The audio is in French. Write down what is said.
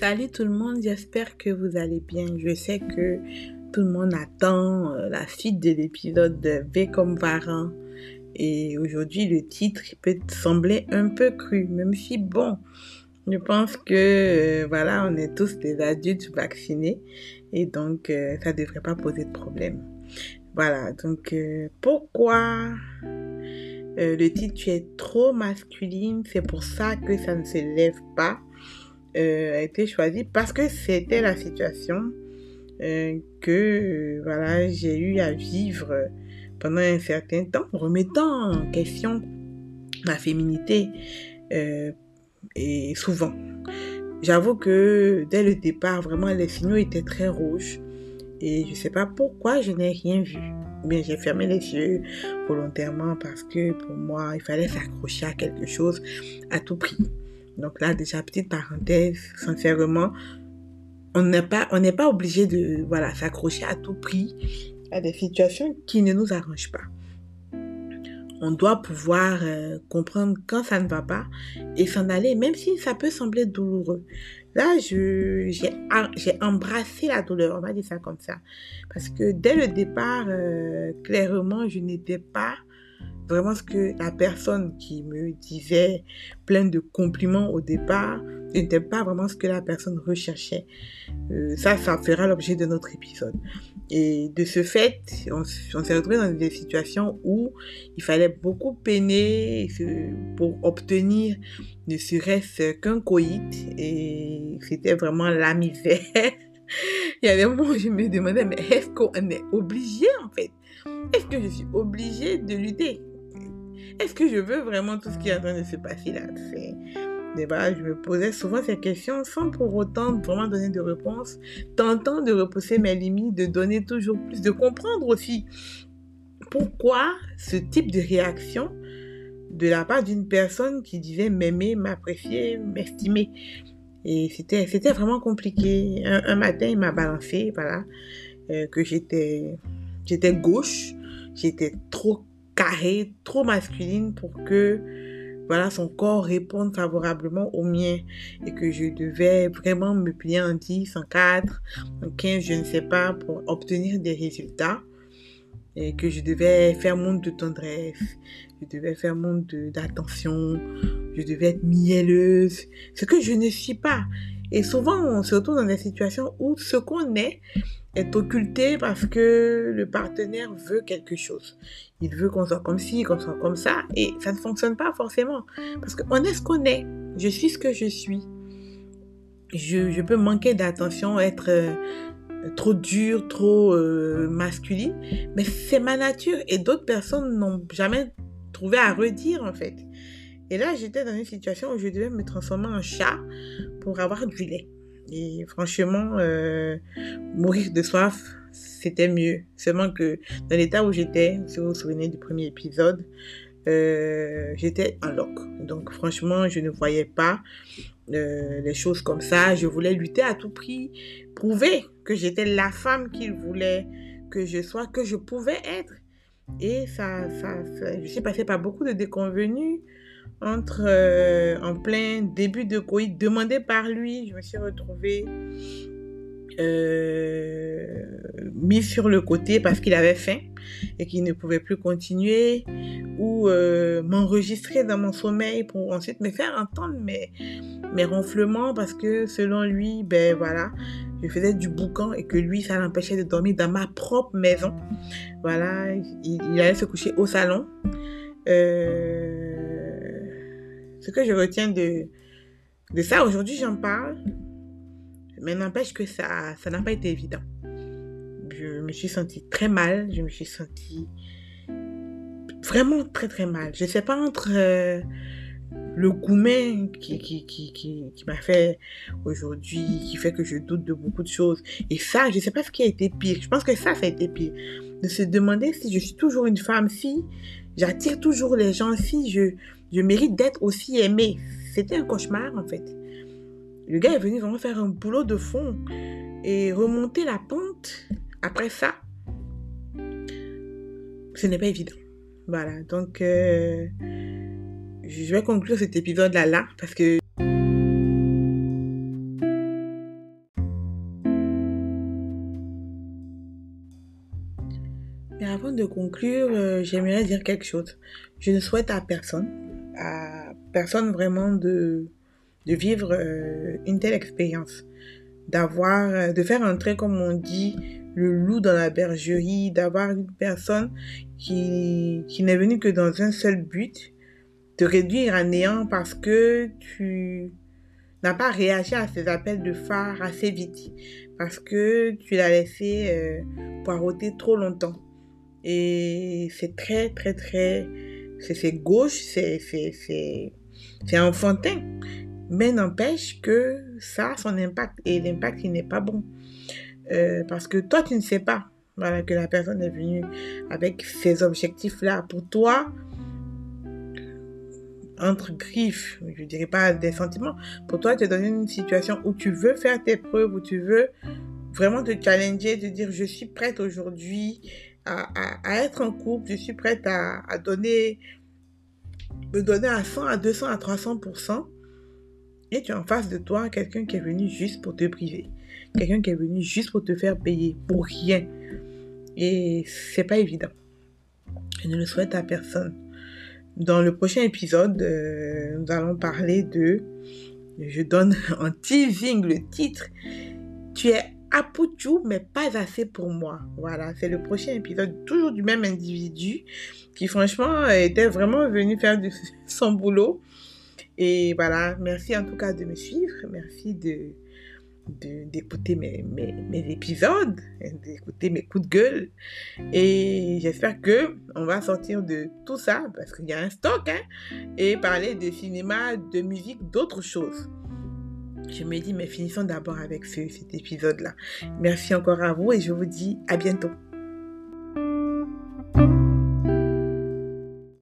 Salut tout le monde, j'espère que vous allez bien. Je sais que tout le monde attend euh, la suite de l'épisode de V comme Varan. Et aujourd'hui, le titre peut sembler un peu cru, même si bon, je pense que euh, voilà, on est tous des adultes vaccinés et donc euh, ça devrait pas poser de problème. Voilà, donc pourquoi le titre tu es trop masculine, c'est pour ça que ça ne se lève pas. Euh, a été choisi parce que c'était la situation euh, que euh, voilà j'ai eu à vivre pendant un certain temps, remettant en question ma féminité et souvent. J'avoue que dès le départ, vraiment les signaux étaient très rouges et je ne sais pas pourquoi je n'ai rien vu. Bien, j'ai fermé les yeux volontairement parce que pour moi, il fallait s'accrocher à quelque chose à tout prix. Donc là, déjà, petite parenthèse, sincèrement, on n'est pas, obligé de, voilà, s'accrocher à tout prix à des situations qui ne nous arrangent pas. On doit pouvoir euh, comprendre quand ça ne va pas et s'en aller, même si ça peut sembler douloureux. Là, j'ai embrassé la douleur, on va dire ça comme ça. Parce que dès le départ, euh, clairement, je n'étais pas vraiment ce que la personne qui me disait plein de compliments au départ n'était pas vraiment ce que la personne recherchait. Euh, ça, ça fera l'objet de notre épisode. Et de ce fait, on, s'est retrouvé dans des situations où il fallait beaucoup peiner pour obtenir ne serait-ce qu'un coït. Et c'était vraiment la misère. il y a des moments où je me demandais, mais est-ce qu'on est obligé Est-ce que je suis obligée de lutter? Est-ce que je veux vraiment tout ce qui est en train de se passer là? Je me posais souvent ces questions sans pour autant vraiment donner de réponse, tentant de repousser mes limites, de donner toujours plus, de comprendre aussi pourquoi ce type de réaction de la part d'une personne qui disait m'aimer, m'apprécier, m'estimer. Et c'était, c'était vraiment compliqué. Un, matin, il m'a balancé, voilà, euh, que j'étais, j'étais gauche, j'étais trop carré, trop masculine pour que voilà son corps réponde favorablement au mien et que je devais vraiment me plier en 10, en 4, en 15, je ne sais pas, pour obtenir des résultats et que je devais faire monde de tendresse, je devais faire monde d'attention, je devais être mielleuse, ce que je ne suis pas. Et souvent, on se retrouve dans des situations où ce qu'on est est occulté parce que le partenaire veut quelque chose. Il veut qu'on soit comme ci, qu'on soit comme ça, et ça ne fonctionne pas forcément. Parce qu'on est ce qu'on est. Je suis ce que je suis. Je, peux manquer d'attention, être euh, trop dur, trop euh, masculine, mais c'est ma nature et d'autres personnes n'ont jamais trouvé à redire en fait. Et là, j'étais dans une situation où je devais me transformer en chat pour avoir du lait. Et franchement, euh, mourir de soif, c'était mieux. Seulement que dans l'état où j'étais, si vous vous souvenez du premier épisode, euh, j'étais en loc. Donc franchement, je ne voyais pas euh, les choses comme ça. Je voulais lutter à tout prix, prouver que j'étais la femme qu'il voulait que je sois, que je pouvais être. Et ça, ça, ça je suis passée par beaucoup de déconvenus entre euh, en plein début de coït demandé par lui, je me suis retrouvée euh, mis sur le côté parce qu'il avait faim et qu'il ne pouvait plus continuer ou euh, m'enregistrer dans mon sommeil pour ensuite me faire entendre mes, ronflements parce que selon lui, ben voilà, je faisais du boucan et que lui, ça l'empêchait de dormir dans ma propre maison. Voilà, il, allait se coucher au salon. Ce que je retiens de, de ça, aujourd'hui j'en parle, mais n'empêche que ça ça n'a pas été évident. Je me suis sentie très mal, je me suis sentie vraiment très très mal. Je sais pas entre euh, le gourmet qui, qui, qui, qui, m'a fait aujourd'hui, qui fait que je doute de beaucoup de choses. Et ça, je sais pas ce qui a été pire. Je pense que ça, ça a été pire. De se demander si je suis toujours une femme, si j'attire toujours les gens, si je, je mérite d'être aussi aimé. C'était un cauchemar en fait. Le gars est venu vraiment faire un boulot de fond et remonter la pente après ça. Ce n'est pas évident. Voilà, donc euh, je vais conclure cet épisode là là parce que conclure, euh, j'aimerais dire quelque chose. Je ne souhaite à personne, à personne vraiment de, de vivre euh, une telle expérience, d'avoir, euh, de faire entrer, comme on dit, le loup dans la bergerie, d'avoir une personne qui, qui n'est venue que dans un seul but, te réduire à néant parce que tu n'as pas réagi à ces appels de phare assez vite, parce que tu l'as laissé euh, poireauter trop longtemps. Et c'est très, très, très... C'est gauche, c'est enfantin. Mais n'empêche que ça a son impact. Et l'impact, il n'est pas bon. Euh, parce que toi, tu ne sais pas voilà, que la personne est venue avec ces objectifs-là. Pour toi, entre griffes, je ne dirais pas des sentiments, pour toi, tu es dans une situation où tu veux faire tes preuves, où tu veux vraiment te challenger, te dire je suis prête aujourd'hui à, être en couple, je suis prête à, à donner, me donner à 100, à 200, à 300%. Et tu as en face de toi quelqu'un qui est venu juste pour te priver. Quelqu'un qui est venu juste pour te faire payer pour rien. Et c'est pas évident. Je ne le souhaite à personne. Dans le prochain épisode, euh, nous allons parler de, je donne en teasing le titre, tu es Apouchou, mais pas assez pour moi. Voilà, c'est le prochain épisode, toujours du même individu qui franchement était vraiment venu faire son boulot. Et voilà, merci en tout cas de me suivre, merci de d'écouter mes, mes, mes, épisodes, d'écouter mes coups de gueule. Et j'espère que on va sortir de tout ça, parce qu'il y a un stock, hein, et parler de cinéma, de musique, d'autres choses. Je me dis, mais finissons d'abord avec ce, cet épisode-là. Merci encore à vous et je vous dis à bientôt.